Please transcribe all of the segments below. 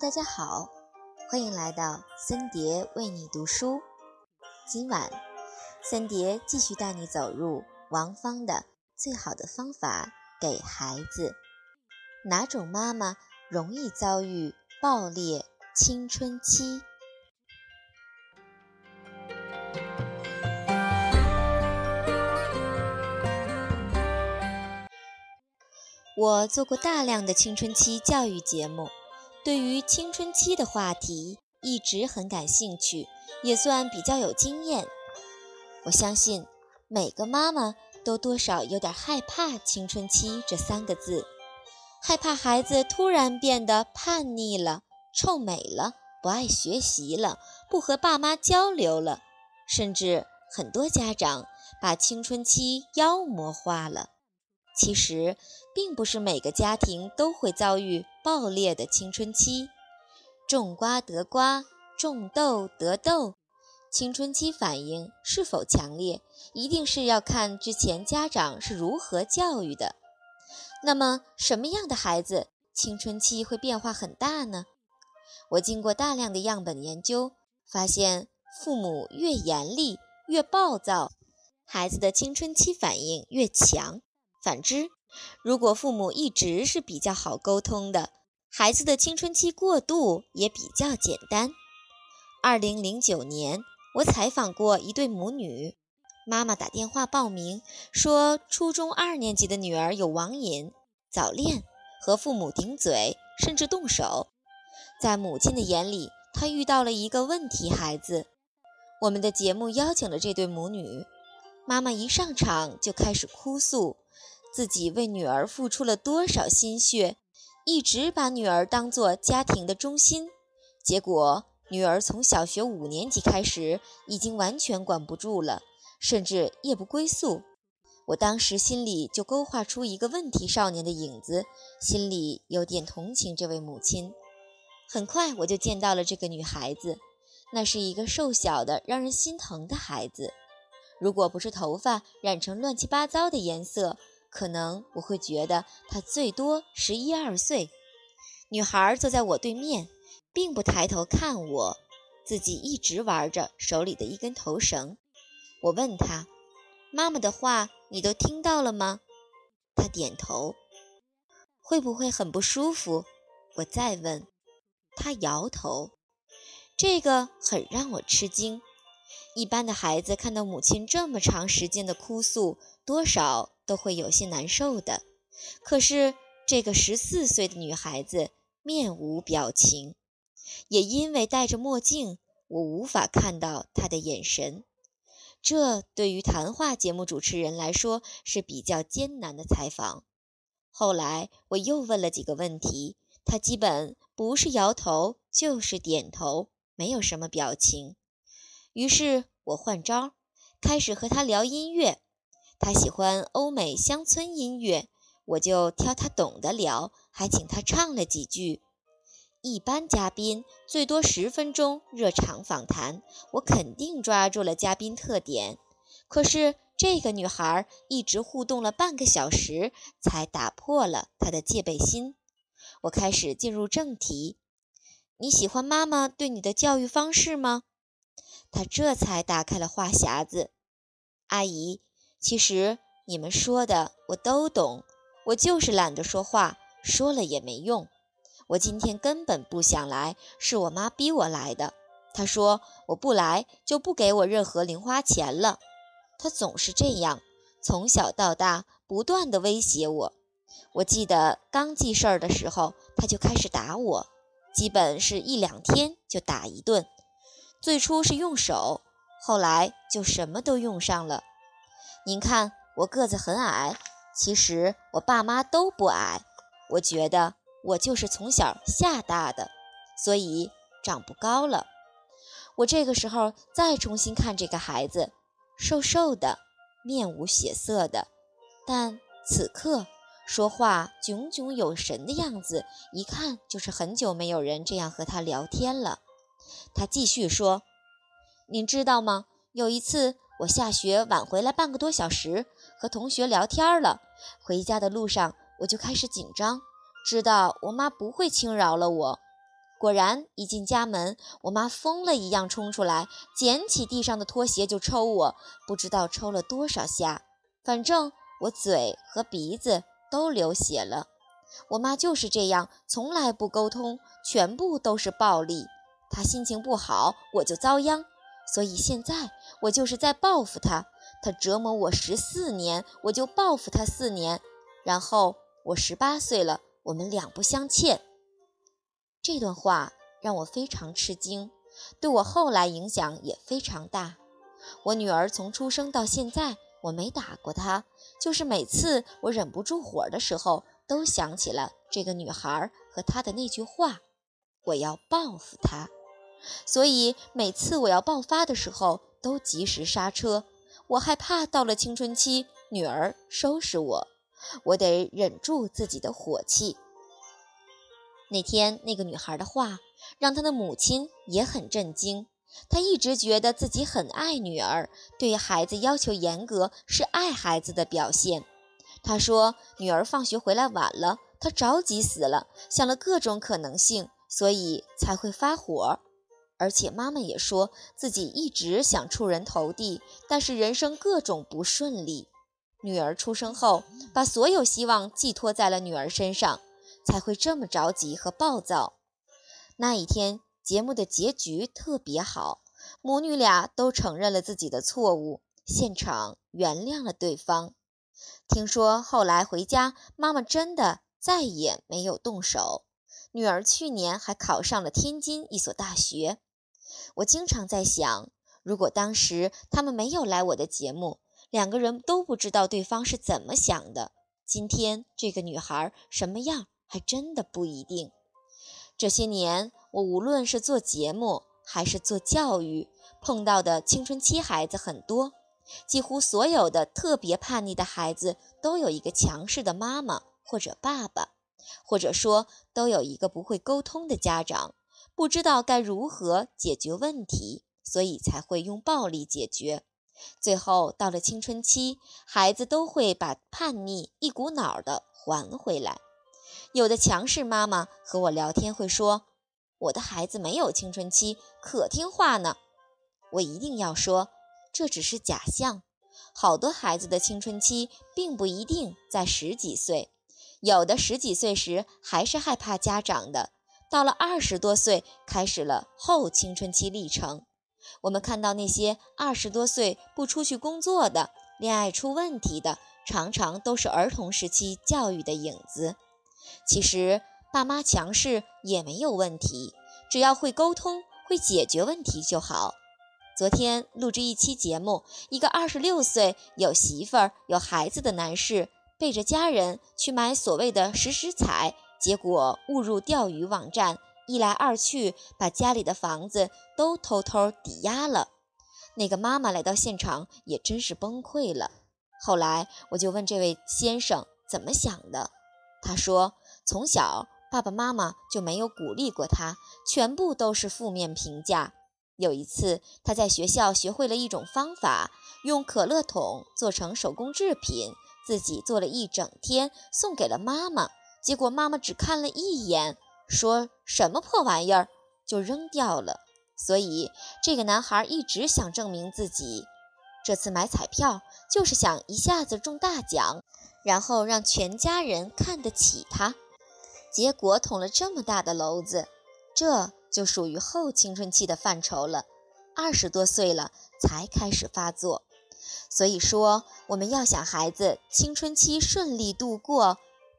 大家好，欢迎来到森蝶为你读书。今晚，森蝶继续带你走入王芳的《最好的方法给孩子》。哪种妈妈容易遭遇爆裂青春期？我做过大量的青春期教育节目。对于青春期的话题一直很感兴趣，也算比较有经验。我相信每个妈妈都多少有点害怕“青春期”这三个字，害怕孩子突然变得叛逆了、臭美了、不爱学习了、不和爸妈交流了，甚至很多家长把青春期妖魔化了。其实，并不是每个家庭都会遭遇爆裂的青春期，种瓜得瓜，种豆得豆。青春期反应是否强烈，一定是要看之前家长是如何教育的。那么，什么样的孩子青春期会变化很大呢？我经过大量的样本研究，发现父母越严厉、越暴躁，孩子的青春期反应越强。反之，如果父母一直是比较好沟通的，孩子的青春期过渡也比较简单。二零零九年，我采访过一对母女，妈妈打电话报名说，初中二年级的女儿有网瘾、早恋，和父母顶嘴，甚至动手。在母亲的眼里，她遇到了一个问题孩子。我们的节目邀请了这对母女，妈妈一上场就开始哭诉。自己为女儿付出了多少心血，一直把女儿当做家庭的中心，结果女儿从小学五年级开始已经完全管不住了，甚至夜不归宿。我当时心里就勾画出一个问题少年的影子，心里有点同情这位母亲。很快我就见到了这个女孩子，那是一个瘦小的、让人心疼的孩子。如果不是头发染成乱七八糟的颜色，可能我会觉得她最多十一二岁。女孩坐在我对面，并不抬头看我，自己一直玩着手里的一根头绳。我问她：“妈妈的话你都听到了吗？”她点头。会不会很不舒服？我再问。她摇头。这个很让我吃惊。一般的孩子看到母亲这么长时间的哭诉，多少都会有些难受的。可是这个十四岁的女孩子面无表情，也因为戴着墨镜，我无法看到她的眼神。这对于谈话节目主持人来说是比较艰难的采访。后来我又问了几个问题，她基本不是摇头就是点头，没有什么表情。于是我换招，开始和他聊音乐。他喜欢欧美乡村音乐，我就挑他懂得聊，还请他唱了几句。一般嘉宾最多十分钟热场访谈，我肯定抓住了嘉宾特点。可是这个女孩一直互动了半个小时，才打破了她的戒备心。我开始进入正题：你喜欢妈妈对你的教育方式吗？他这才打开了话匣子，阿姨，其实你们说的我都懂，我就是懒得说话，说了也没用。我今天根本不想来，是我妈逼我来的。她说我不来就不给我任何零花钱了。她总是这样，从小到大不断的威胁我。我记得刚记事儿的时候，她就开始打我，基本是一两天就打一顿。最初是用手，后来就什么都用上了。您看我个子很矮，其实我爸妈都不矮。我觉得我就是从小吓大的，所以长不高了。我这个时候再重新看这个孩子，瘦瘦的，面无血色的，但此刻说话炯炯有神的样子，一看就是很久没有人这样和他聊天了。他继续说：“您知道吗？有一次我下学晚回来半个多小时，和同学聊天了。回家的路上我就开始紧张，知道我妈不会轻饶了我。果然，一进家门，我妈疯了一样冲出来，捡起地上的拖鞋就抽我，不知道抽了多少下，反正我嘴和鼻子都流血了。我妈就是这样，从来不沟通，全部都是暴力。她心情不好，我就遭殃，所以现在我就是在报复他，他折磨我十四年，我就报复他四年，然后我十八岁了，我们两不相欠。这段话让我非常吃惊，对我后来影响也非常大。我女儿从出生到现在，我没打过她，就是每次我忍不住火的时候，都想起了这个女孩和她的那句话：“我要报复她。”所以每次我要爆发的时候，都及时刹车。我害怕到了青春期，女儿收拾我，我得忍住自己的火气。那天那个女孩的话让她的母亲也很震惊。她一直觉得自己很爱女儿，对孩子要求严格是爱孩子的表现。她说女儿放学回来晚了，她着急死了，想了各种可能性，所以才会发火。而且妈妈也说自己一直想出人头地，但是人生各种不顺利。女儿出生后，把所有希望寄托在了女儿身上。才会这么着急和暴躁。那一天节目的结局特别好，母女俩都承认了自己的错误，现场原谅了对方。听说后来回家，妈妈真的再也没有动手。女儿去年还考上了天津一所大学。我经常在想，如果当时他们没有来我的节目，两个人都不知道对方是怎么想的，今天这个女孩什么样？还真的不一定。这些年，我无论是做节目还是做教育，碰到的青春期孩子很多。几乎所有的特别叛逆的孩子，都有一个强势的妈妈或者爸爸，或者说都有一个不会沟通的家长，不知道该如何解决问题，所以才会用暴力解决。最后到了青春期，孩子都会把叛逆一股脑的还回来。有的强势妈妈和我聊天会说：“我的孩子没有青春期，可听话呢。”我一定要说，这只是假象。好多孩子的青春期并不一定在十几岁，有的十几岁时还是害怕家长的，到了二十多岁开始了后青春期历程。我们看到那些二十多岁不出去工作的、恋爱出问题的，常常都是儿童时期教育的影子。其实爸妈强势也没有问题，只要会沟通、会解决问题就好。昨天录制一期节目，一个二十六岁有媳妇儿、有孩子的男士，背着家人去买所谓的时时彩，结果误入钓鱼网站，一来二去把家里的房子都偷偷抵押了。那个妈妈来到现场也真是崩溃了。后来我就问这位先生怎么想的。他说：“从小爸爸妈妈就没有鼓励过他，全部都是负面评价。有一次，他在学校学会了一种方法，用可乐桶做成手工制品，自己做了一整天，送给了妈妈。结果妈妈只看了一眼，说什么破玩意儿，就扔掉了。所以这个男孩一直想证明自己，这次买彩票就是想一下子中大奖。”然后让全家人看得起他，结果捅了这么大的篓子，这就属于后青春期的范畴了。二十多岁了才开始发作，所以说我们要想孩子青春期顺利度过，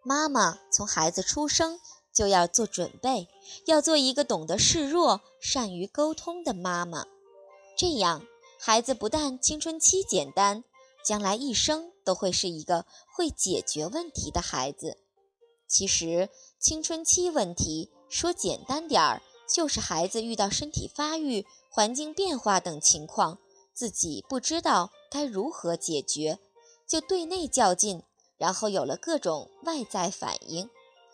妈妈从孩子出生就要做准备，要做一个懂得示弱、善于沟通的妈妈，这样孩子不但青春期简单。将来一生都会是一个会解决问题的孩子。其实，青春期问题说简单点儿，就是孩子遇到身体发育、环境变化等情况，自己不知道该如何解决，就对内较劲，然后有了各种外在反应。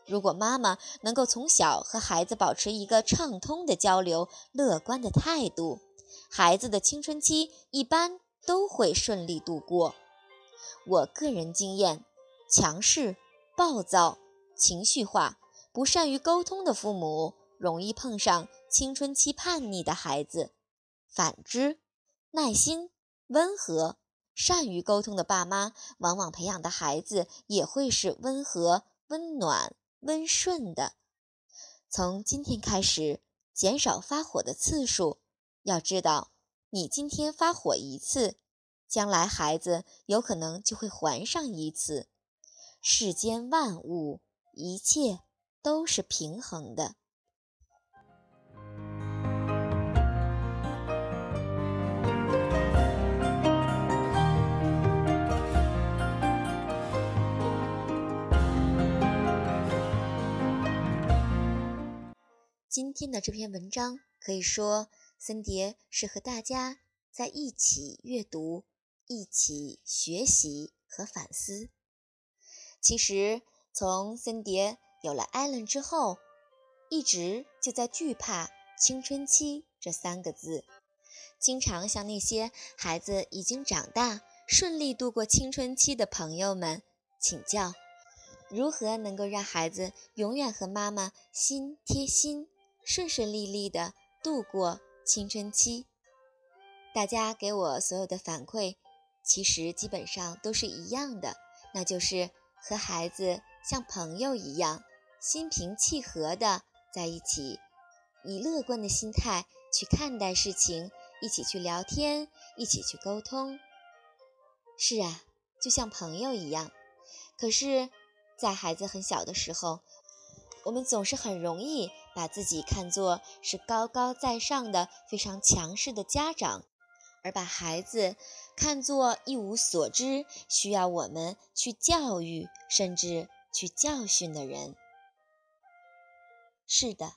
如果妈妈能够从小和孩子保持一个畅通的交流、乐观的态度，孩子的青春期一般。都会顺利度过。我个人经验，强势、暴躁、情绪化、不善于沟通的父母，容易碰上青春期叛逆的孩子。反之，耐心、温和、善于沟通的爸妈，往往培养的孩子也会是温和、温暖、温顺的。从今天开始，减少发火的次数。要知道，你今天发火一次，将来孩子有可能就会还上一次。世间万物，一切都是平衡的。今天的这篇文章可以说，森蝶是和大家在一起阅读、一起学习和反思。其实，从森蝶有了艾伦之后，一直就在惧怕“青春期”这三个字，经常向那些孩子已经长大、顺利度过青春期的朋友们请教，如何能够让孩子永远和妈妈心贴心。顺顺利利的度过青春期，大家给我所有的反馈，其实基本上都是一样的，那就是和孩子像朋友一样，心平气和的在一起，以乐观的心态去看待事情，一起去聊天，一起去沟通。是啊，就像朋友一样。可是，在孩子很小的时候，我们总是很容易把自己看作是高高在上的、非常强势的家长，而把孩子看作一无所知、需要我们去教育甚至去教训的人。是的，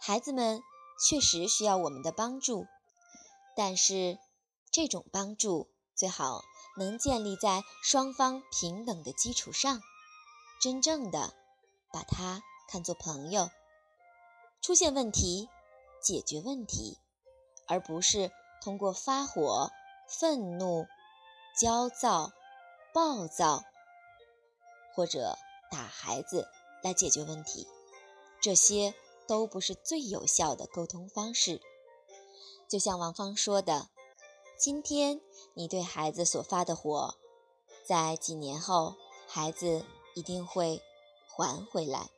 孩子们确实需要我们的帮助，但是这种帮助最好能建立在双方平等的基础上，真正的把他。看作朋友，出现问题解决问题，而不是通过发火、愤怒、焦躁、暴躁或者打孩子来解决问题。这些都不是最有效的沟通方式。就像王芳说的：“今天你对孩子所发的火，在几年后，孩子一定会还回来。”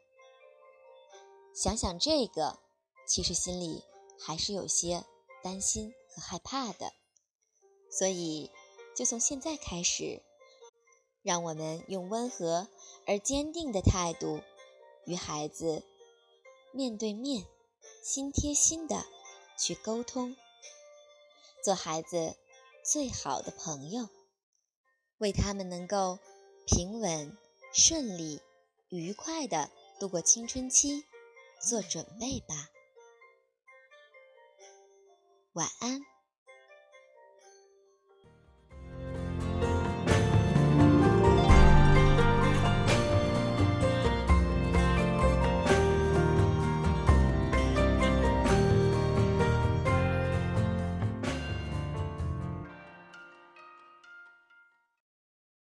想想这个，其实心里还是有些担心和害怕的。所以，就从现在开始，让我们用温和而坚定的态度，与孩子面对面、心贴心的去沟通，做孩子最好的朋友，为他们能够平稳、顺利、愉快的度过青春期。做准备吧，晚安。